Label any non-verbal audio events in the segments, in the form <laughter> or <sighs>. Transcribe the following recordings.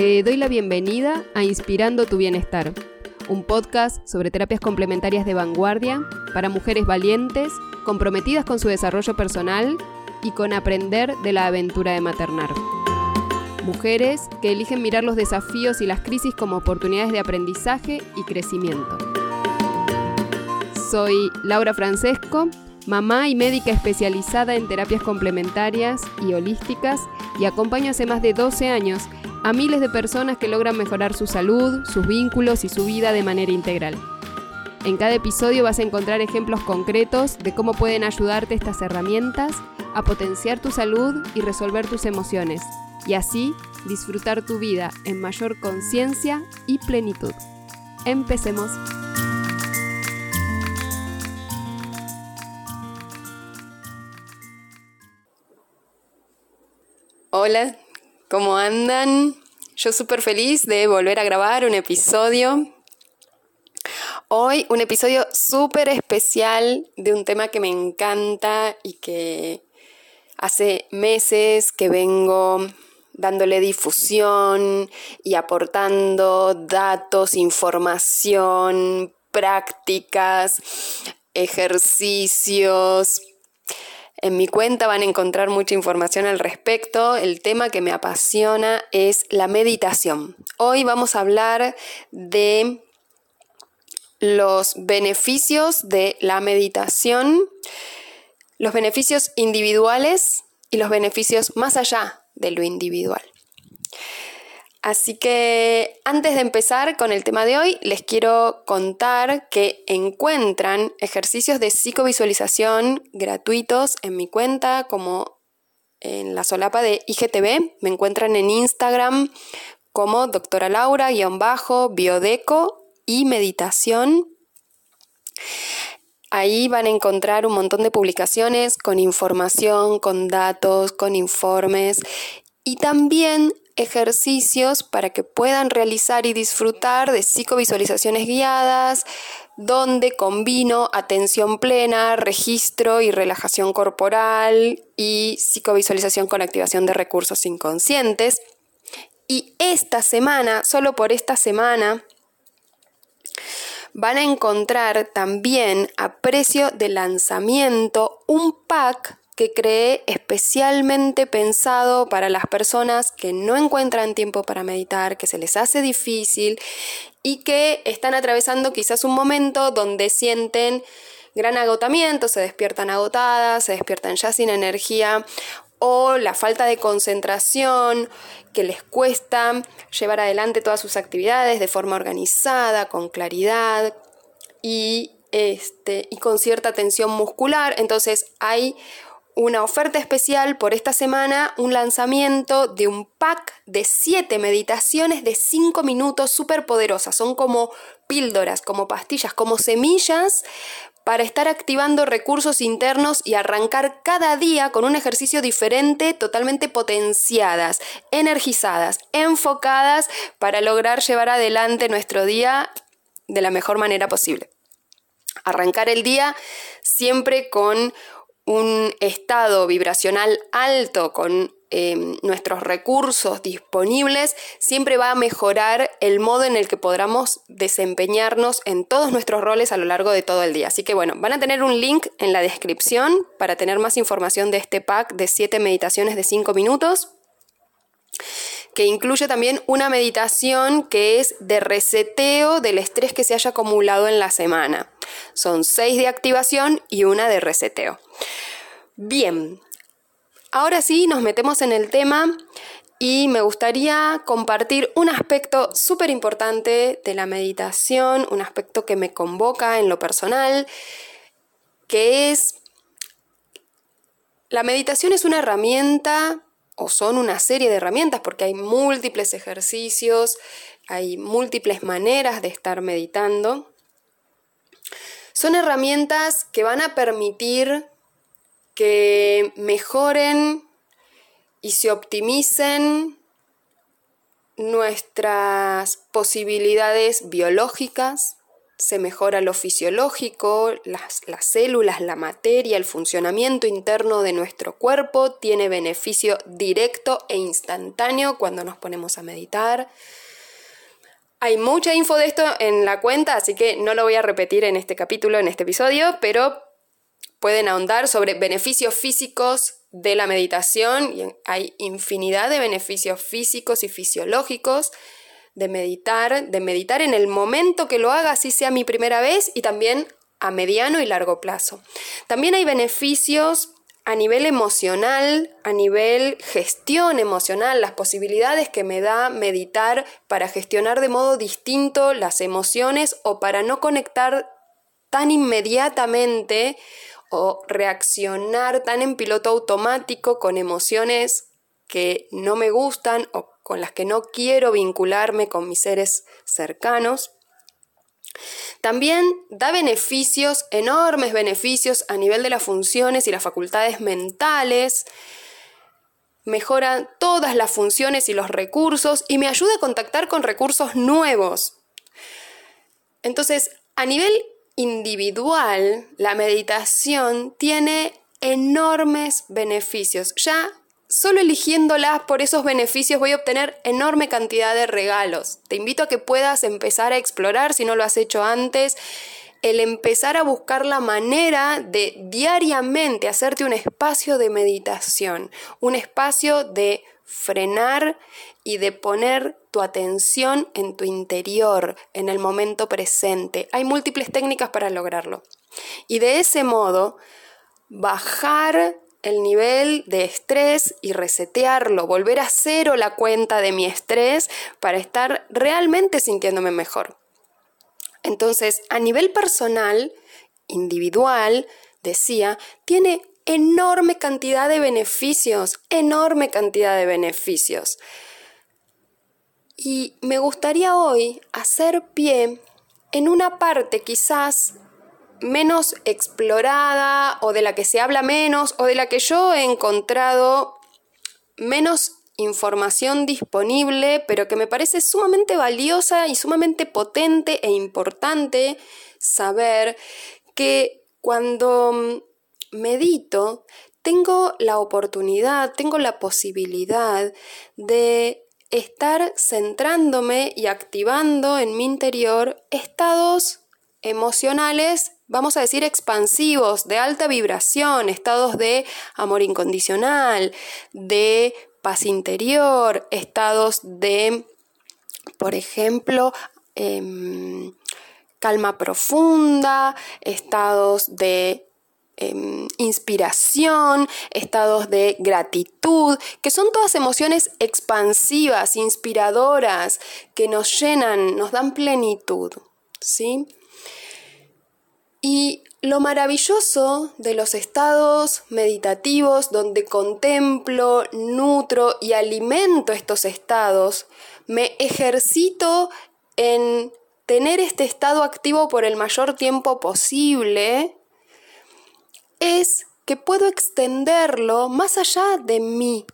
Te doy la bienvenida a Inspirando tu Bienestar, un podcast sobre terapias complementarias de vanguardia para mujeres valientes, comprometidas con su desarrollo personal y con aprender de la aventura de maternar. Mujeres que eligen mirar los desafíos y las crisis como oportunidades de aprendizaje y crecimiento. Soy Laura Francesco, mamá y médica especializada en terapias complementarias y holísticas y acompaño hace más de 12 años a miles de personas que logran mejorar su salud, sus vínculos y su vida de manera integral. En cada episodio vas a encontrar ejemplos concretos de cómo pueden ayudarte estas herramientas a potenciar tu salud y resolver tus emociones, y así disfrutar tu vida en mayor conciencia y plenitud. Empecemos. Hola, ¿cómo andan? Yo súper feliz de volver a grabar un episodio. Hoy un episodio súper especial de un tema que me encanta y que hace meses que vengo dándole difusión y aportando datos, información, prácticas, ejercicios, en mi cuenta van a encontrar mucha información al respecto. El tema que me apasiona es la meditación. Hoy vamos a hablar de los beneficios de la meditación, los beneficios individuales y los beneficios más allá de lo individual. Así que antes de empezar con el tema de hoy, les quiero contar que encuentran ejercicios de psicovisualización gratuitos en mi cuenta, como en la solapa de IGTV. Me encuentran en Instagram como doctora Laura-biodeco y meditación. Ahí van a encontrar un montón de publicaciones con información, con datos, con informes y también ejercicios para que puedan realizar y disfrutar de psicovisualizaciones guiadas, donde combino atención plena, registro y relajación corporal y psicovisualización con activación de recursos inconscientes. Y esta semana, solo por esta semana, van a encontrar también a precio de lanzamiento un pack que creé especialmente pensado para las personas que no encuentran tiempo para meditar, que se les hace difícil y que están atravesando quizás un momento donde sienten gran agotamiento, se despiertan agotadas, se despiertan ya sin energía o la falta de concentración que les cuesta llevar adelante todas sus actividades de forma organizada, con claridad y, este, y con cierta tensión muscular. Entonces hay una oferta especial por esta semana, un lanzamiento de un pack de 7 meditaciones de 5 minutos súper poderosas. Son como píldoras, como pastillas, como semillas para estar activando recursos internos y arrancar cada día con un ejercicio diferente, totalmente potenciadas, energizadas, enfocadas para lograr llevar adelante nuestro día de la mejor manera posible. Arrancar el día siempre con un estado vibracional alto con em, nuestros recursos disponibles, siempre va a mejorar el modo en el que podamos desempeñarnos en todos nuestros roles a lo largo de todo el día. Así que bueno, van a tener un link en la descripción para tener más información de este pack de 7 meditaciones de 5 minutos que incluye también una meditación que es de reseteo del estrés que se haya acumulado en la semana. Son seis de activación y una de reseteo. Bien, ahora sí nos metemos en el tema y me gustaría compartir un aspecto súper importante de la meditación, un aspecto que me convoca en lo personal, que es la meditación es una herramienta o son una serie de herramientas porque hay múltiples ejercicios, hay múltiples maneras de estar meditando. Son herramientas que van a permitir que mejoren y se optimicen nuestras posibilidades biológicas, se mejora lo fisiológico, las, las, células, la materia, el funcionamiento interno de nuestro cuerpo, tiene beneficio directo e instantáneo cuando nos ponemos a meditar. Hay mucha info de esto en la cuenta, así que no lo voy a repetir en este capítulo, en este episodio, pero pueden ahondar sobre beneficios físicos de la meditación hay infinidad de beneficios físicos y fisiológicos de meditar, de meditar en el momento que lo haga, así sea mi primera vez, y también a mediano y largo plazo. También hay beneficios a nivel emocional, a nivel gestión emocional, las posibilidades que me da meditar para gestionar de modo distinto las emociones o para no conectar tan inmediatamente o reaccionar tan en piloto automático con emociones que no me gustan o con las que no quiero vincularme con mis seres cercanos. También da beneficios, enormes beneficios a nivel de las funciones y las facultades mentales, mejora todas las funciones y los recursos y me ayuda a contactar con recursos nuevos. Entonces, a nivel individual, la meditación tiene enormes beneficios. Ya solo eligiéndolas por esos beneficios voy a obtener enorme cantidad de regalos. Te invito a que puedas empezar a explorar si no lo has hecho antes el empezar a buscar la manera de diariamente hacerte un espacio de meditación, un espacio de frenar y de poner tu atención en tu interior, en el momento presente. Hay múltiples técnicas para lograrlo. Y de ese modo, bajar el nivel de estrés y resetearlo, volver a cero la cuenta de mi estrés para estar realmente sintiéndome mejor. Entonces, a nivel personal, individual, decía, tiene enorme cantidad de beneficios, enorme cantidad de beneficios. Y me gustaría hoy hacer pie en una parte quizás menos explorada o de la que se habla menos o de la que yo he encontrado menos información disponible, pero que me parece sumamente valiosa y sumamente potente e importante saber que cuando mm, medito tengo la oportunidad, tengo la posibilidad de estar centrándome y activando en mi interior estados emocionales, vamos a decir, expansivos, de alta vibración, estados de amor incondicional, de paz interior, estados de, por ejemplo, em, calma profunda, estados de em, inspiración, estados de gratitud, que son todas emociones expansivas, inspiradoras, que nos llenan, nos dan plenitud, ¿sí? Y lo maravilloso de los estados meditativos donde contemplo, nutro y alimento estos estados, me ejercito en tener este estado activo por el mayor tiempo posible, es que puedo extenderlo más allá de mí.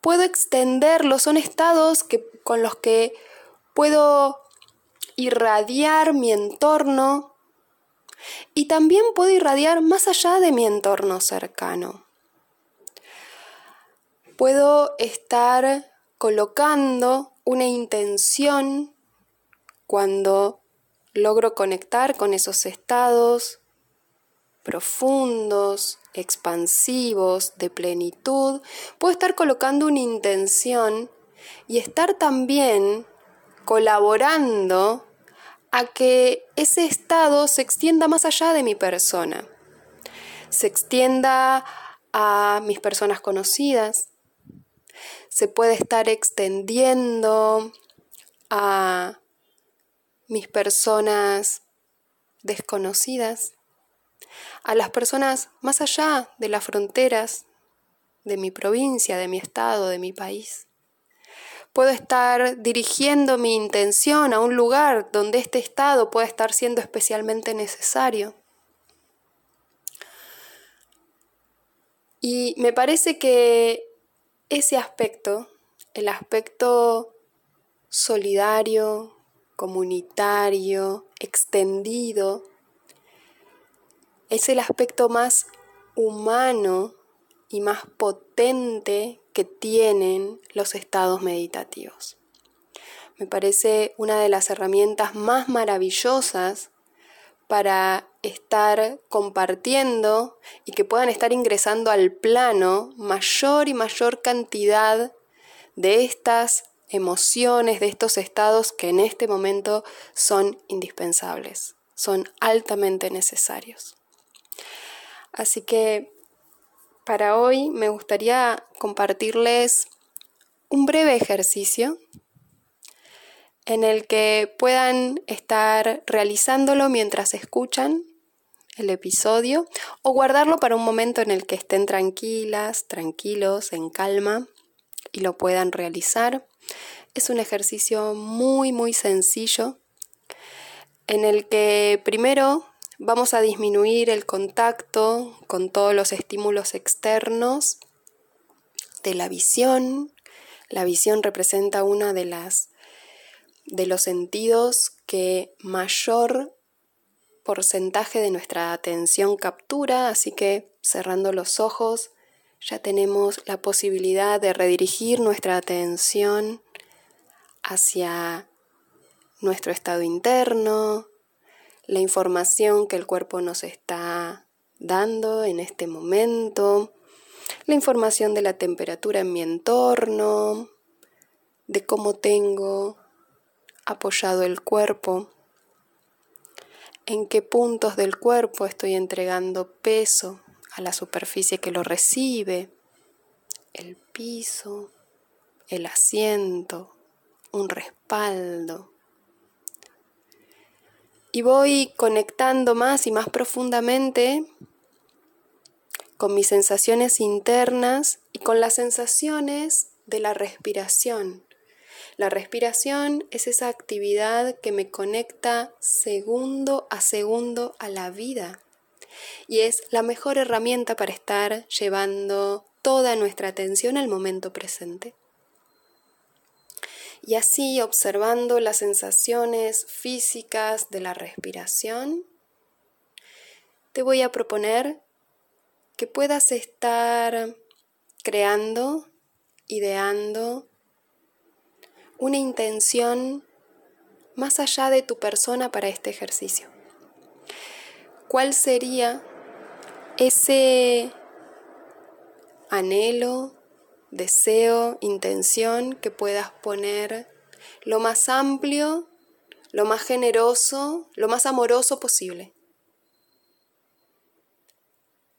Puedo extenderlo, son estados que, con los que puedo irradiar mi entorno, y también puedo irradiar más allá de mi entorno cercano. Puedo estar colocando una intención cuando logro conectar con esos estados profundos, expansivos, de plenitud, puedo estar colocando una intención y estar también colaborando a que ese estado se extienda más allá de mi persona, se extienda a mis personas conocidas, se puede estar extendiendo a mis personas desconocidas, a las personas más allá de las fronteras de mi provincia, de mi estado, de mi país. Puedo estar dirigiendo mi intención a un lugar donde este estado pueda estar siendo especialmente necesario. Y me parece que ese aspecto, el aspecto solidario, comunitario, extendido, es el aspecto más humano y más potente que tienen los estados meditativos. Me parece una de las herramientas más maravillosas para estar compartiendo y que puedan estar ingresando al plano mayor y mayor cantidad de estas emociones, de estos estados que en este momento son indispensables, son altamente necesarios. Así que para hoy me gustaría compartirles un breve ejercicio en el que puedan estar realizándolo mientras escuchan el episodio o guardarlo para un momento en el que estén tranquilas, tranquilos, en calma y lo puedan realizar. Es un ejercicio muy, muy sencillo en el que primero vamos a disminuir el contacto con todos los estímulos externos de la visión. La visión representa una de las de los sentidos que mayor porcentaje de nuestra atención captura, así que cerrando los ojos ya tenemos la posibilidad de redirigir nuestra atención hacia nuestro estado interno, la información que el cuerpo nos está dando en este momento, la información de la temperatura en mi entorno, de cómo tengo apoyado el cuerpo, en qué puntos del cuerpo estoy entregando peso a la superficie que lo recibe, el piso, el asiento, un respaldo. Y voy conectando más y más profundamente con mis sensaciones internas y con las sensaciones de la respiración, la respiración es esa actividad que me conecta segundo a segundo a la vida y es la mejor herramienta para estar llevando toda nuestra atención al momento presente. Y así, observando las sensaciones físicas de la respiración, te voy a proponer que puedas estar creando, ideando una intención más allá de tu persona para este ejercicio. ¿Cuál sería ese anhelo, deseo, intención que puedas poner lo más amplio, lo más generoso, lo más amoroso posible?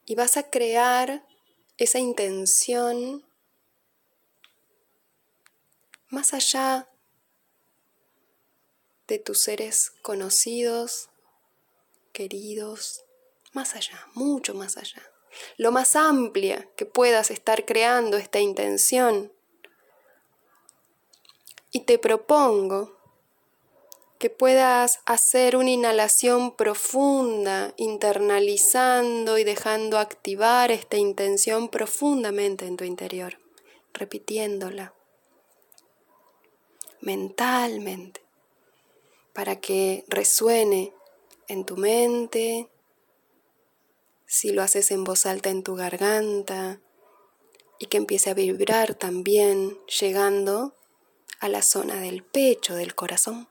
Y vas a crear esa intención más allá de tus seres conocidos, queridos, más allá, mucho más allá. Lo más amplia que puedas estar creando esta intención. Y te propongo que puedas hacer una inhalación profunda, internalizando y dejando activar esta intención profundamente en tu interior, repitiéndola mentalmente para que resuene en tu mente, si lo haces en voz alta en tu garganta y que empiece a vibrar también llegando a la zona del pecho, del corazón.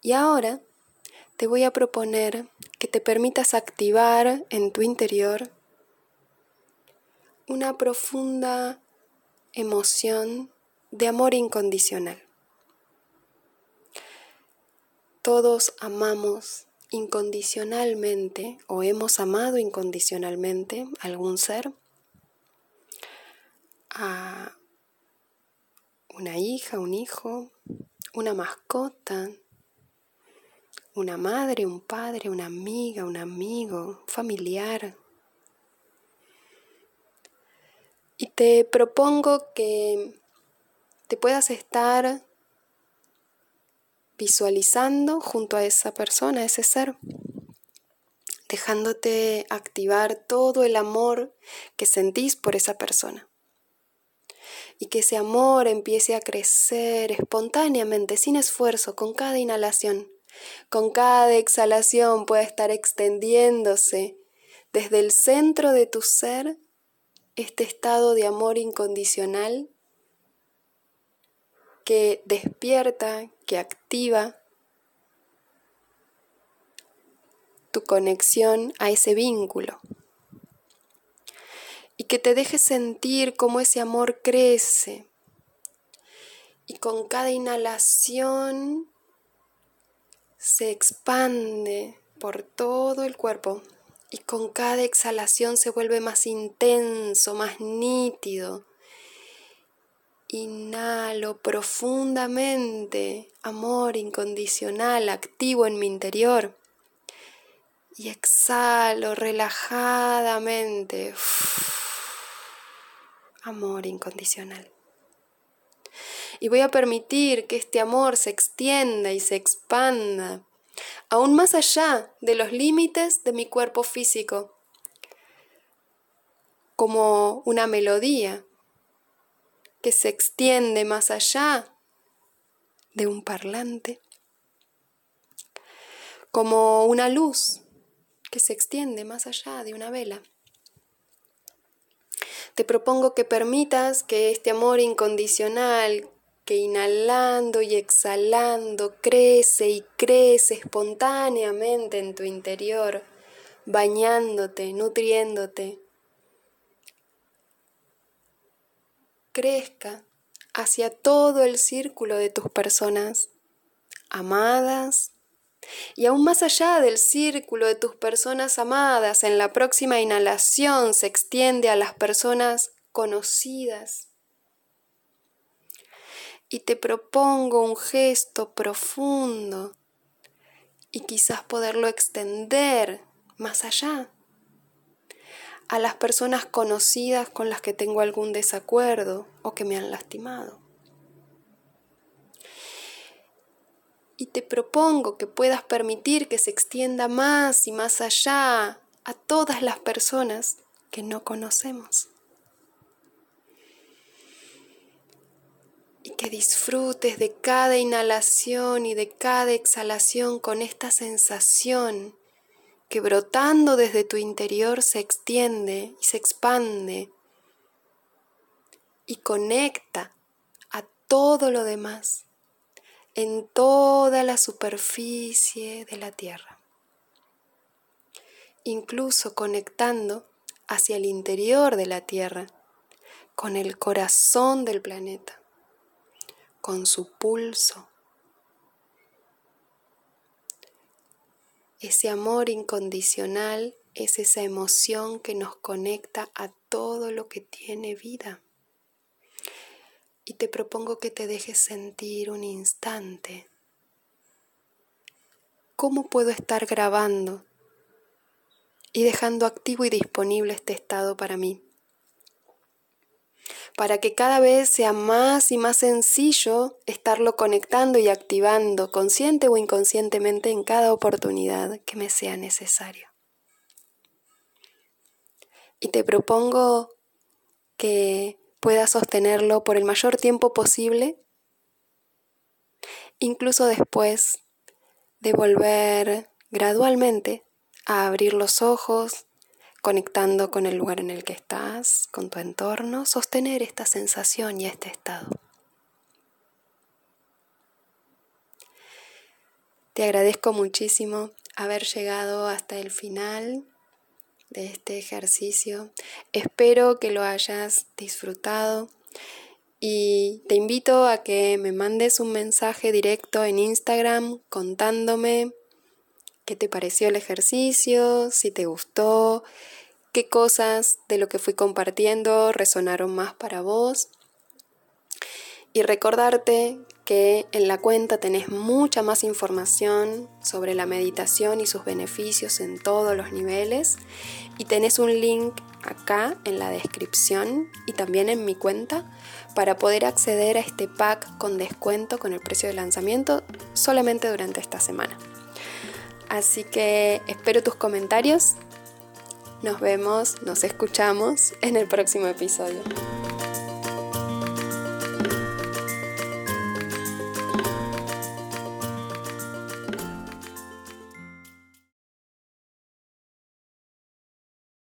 Y ahora te voy a proponer que te permitas activar en tu interior una profunda emoción de amor incondicional. Todos amamos incondicionalmente o hemos amado incondicionalmente algún ser, a una hija, un hijo, una mascota, una madre, un padre, una amiga, un amigo, familiar. Y te propongo que te puedas estar visualizando junto a esa persona, a ese ser, dejándote activar todo el amor que sentís por esa persona. y que ese amor empiece a crecer espontáneamente, sin esfuerzo, con cada inhalación. Con cada exhalación puede estar extendiéndose desde el centro de tu ser este estado de amor incondicional que despierta, que activa tu conexión a ese vínculo. Y que te dejes sentir cómo ese amor crece. Y con cada inhalación se expande por todo el cuerpo. Y con cada exhalación se vuelve más intenso, más nítido. Inhalo profundamente, amor incondicional, activo en mi interior. Y exhalo relajadamente, <sighs> amor incondicional. Y voy a permitir que este amor se extienda y se expanda aún más allá de los límites de mi cuerpo físico, como una melodía que se extiende más allá de un parlante, como una luz que se extiende más allá de una vela. Te propongo que permitas que este amor incondicional que inhalando y exhalando crece y crece espontáneamente en tu interior, bañándote, nutriéndote. Crezca hacia todo el círculo de tus personas amadas. Y aún más allá del círculo de tus personas amadas, en la próxima inhalación se extiende a las personas conocidas. Y te propongo un gesto profundo y quizás poderlo extender más allá a las personas conocidas con las que tengo algún desacuerdo o que me han lastimado. Y te propongo que puedas permitir que se extienda más y más allá a todas las personas que no conocemos. y que disfrutes de cada inhalación y de cada exhalación con esta sensación que brotando desde tu interior se extiende y se expande y conecta a todo lo demás en toda la superficie de la Tierra, incluso conectando hacia el interior de la Tierra, con el corazón del planeta con su pulso. Ese amor incondicional es esa emoción que nos conecta a todo lo que tiene vida. Y te propongo que te dejes sentir un instante. ¿Cómo puedo estar grabando y dejando activo y disponible este estado para mí? Para que cada vez sea más y más sencillo estarlo conectando y activando consciente o inconscientemente en cada oportunidad que me sea necesario. Y te propongo que puedas sostenerlo por el mayor tiempo posible, incluso después de volver gradualmente a abrir los ojos conectando con el lugar en el que estás, con tu entorno, sostener esta sensación y este estado. Te agradezco muchísimo haber llegado hasta el final de este ejercicio. Espero que lo hayas disfrutado y te invito a que me mandes un mensaje directo en Instagram contándome qué te pareció el ejercicio, si te gustó, qué cosas de lo que fui compartiendo resonaron más para vos. Y recordarte que en la cuenta tenés mucha más información sobre la meditación y sus beneficios en todos los niveles. Y tenés un link acá en la descripción y también en mi cuenta para poder acceder a este pack con descuento con el precio de lanzamiento solamente durante esta semana. Así que espero tus comentarios. Nos vemos, nos escuchamos en el próximo episodio.